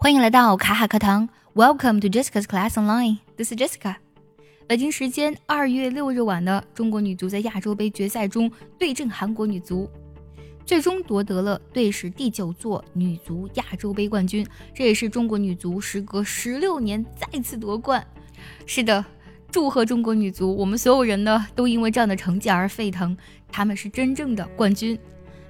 欢迎来到卡卡课堂，Welcome to Jessica's Class Online. This is Jessica. 北京时间二月六日晚的中国女足在亚洲杯决赛中对阵韩国女足，最终夺得了队史第九座女足亚洲杯冠军，这也是中国女足时隔十六年再次夺冠。是的，祝贺中国女足！我们所有人呢都因为这样的成绩而沸腾，他们是真正的冠军。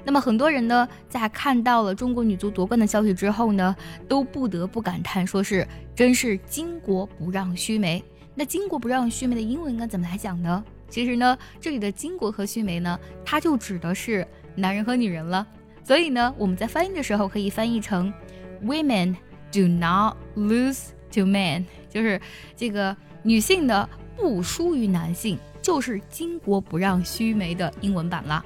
那么很多人呢，在看到了中国女足夺冠的消息之后呢，都不得不感叹，说是真是巾帼不让须眉。那巾帼不让须眉的英文应该怎么来讲呢？其实呢，这里的巾帼和须眉呢，它就指的是男人和女人了。所以呢，我们在翻译的时候可以翻译成 Women do not lose to men，就是这个女性呢不输于男性，就是巾帼不让须眉的英文版了。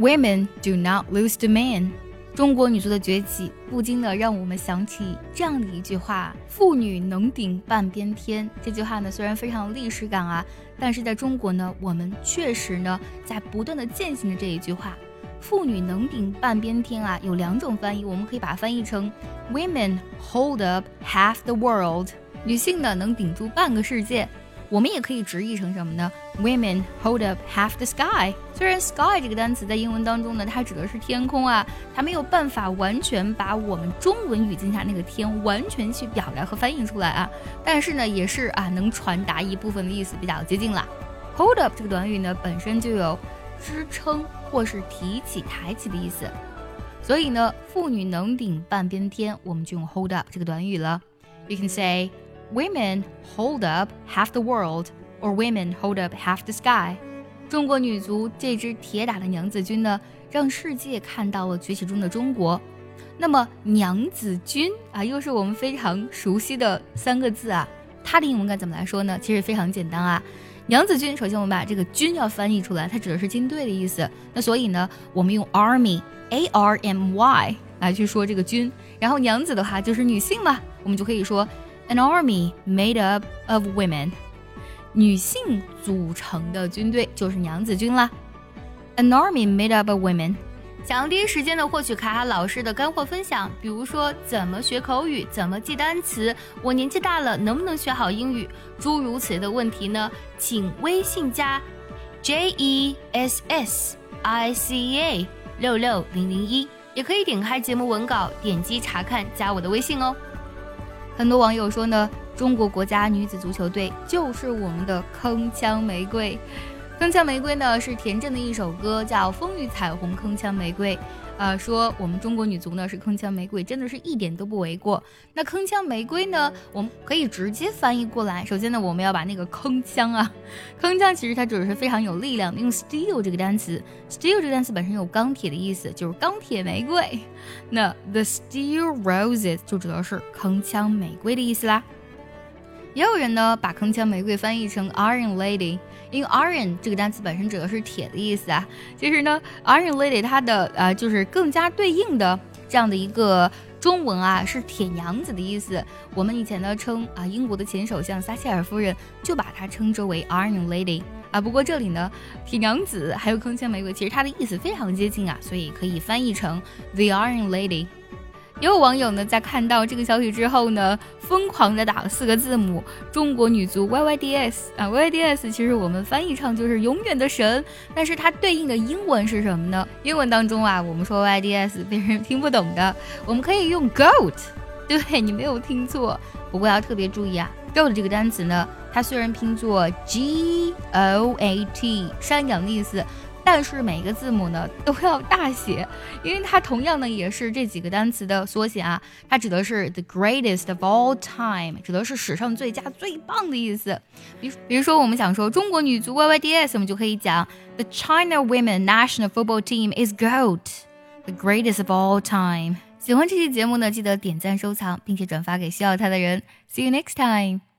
Women do not lose to men。中国女足的崛起，不禁的让我们想起这样的一句话：“妇女能顶半边天。”这句话呢，虽然非常有历史感啊，但是在中国呢，我们确实呢在不断的践行着这一句话。妇女能顶半边天啊，有两种翻译，我们可以把它翻译成 “Women hold up half the world”，女性呢能顶住半个世界。我们也可以直译成什么呢？Women hold up half the sky。虽然 sky 这个单词在英文当中呢，它指的是天空啊，它没有办法完全把我们中文语境下那个天完全去表达和翻译出来啊，但是呢，也是啊，能传达一部分的意思，比较接近了。Hold up 这个短语呢，本身就有支撑或是提起、抬起的意思，所以呢，妇女能顶半边天，我们就用 hold up 这个短语了。You can say. Women hold up half the world, or women hold up half the sky。中国女足这支铁打的娘子军呢，让世界看到了崛起中的中国。那么娘子军啊，又是我们非常熟悉的三个字啊，它的英文该怎么来说呢？其实非常简单啊。娘子军，首先我们把这个军要翻译出来，它指的是军队的意思。那所以呢，我们用 army，a r m y 来去说这个军。然后娘子的话就是女性嘛，我们就可以说。An army made up of women，女性组成的军队就是娘子军啦。An army made up of women。想要第一时间的获取卡卡老师的干货分享，比如说怎么学口语，怎么记单词，我年纪大了能不能学好英语，诸如此类的问题呢？请微信加 J E S S I C A 六六零零一，也可以点开节目文稿，点击查看，加我的微信哦。很多网友说呢，中国国家女子足球队就是我们的铿锵玫瑰。铿锵玫瑰呢是田震的一首歌，叫《风雨彩虹铿锵玫瑰》。啊，说我们中国女足呢是铿锵玫瑰，真的是一点都不为过。那铿锵玫瑰呢，我们可以直接翻译过来。首先呢，我们要把那个铿锵啊，铿锵其实它指的是非常有力量的。用 steel 这个单词，steel 这个单词本身有钢铁的意思，就是钢铁玫瑰。那 the steel roses 就指的是铿锵玫瑰的意思啦。也有人呢把铿锵玫瑰翻译成 Iron Lady，因为 Iron 这个单词本身指的是铁的意思啊。其实呢，Iron Lady 它的呃就是更加对应的这样的一个中文啊是铁娘子的意思。我们以前呢称啊英国的前首相撒切尔夫人就把它称之为 Iron Lady 啊。不过这里呢铁娘子还有铿锵玫瑰，其实它的意思非常接近啊，所以可以翻译成 The Iron Lady。也有网友呢，在看到这个消息之后呢，疯狂的打了四个字母“中国女足 YYDS” 啊，YYDS 其实我们翻译成就是永远的神，但是它对应的英文是什么呢？英文当中啊，我们说 YYDS 别人听不懂的，我们可以用 Goat，对你没有听错，不过要特别注意啊，Goat 这个单词呢，它虽然拼作 G O A T，山羊的意思。但是每个字母呢都要大写，因为它同样呢也是这几个单词的缩写啊。它指的是 the greatest of all time，指的是史上最佳最棒的意思。比比如说我们想说中国女足 YYDS，我们就可以讲 the China Women National Football Team is GOAT，the greatest of all time。喜欢这期节目呢，记得点赞收藏，并且转发给需要它的人。See you next time。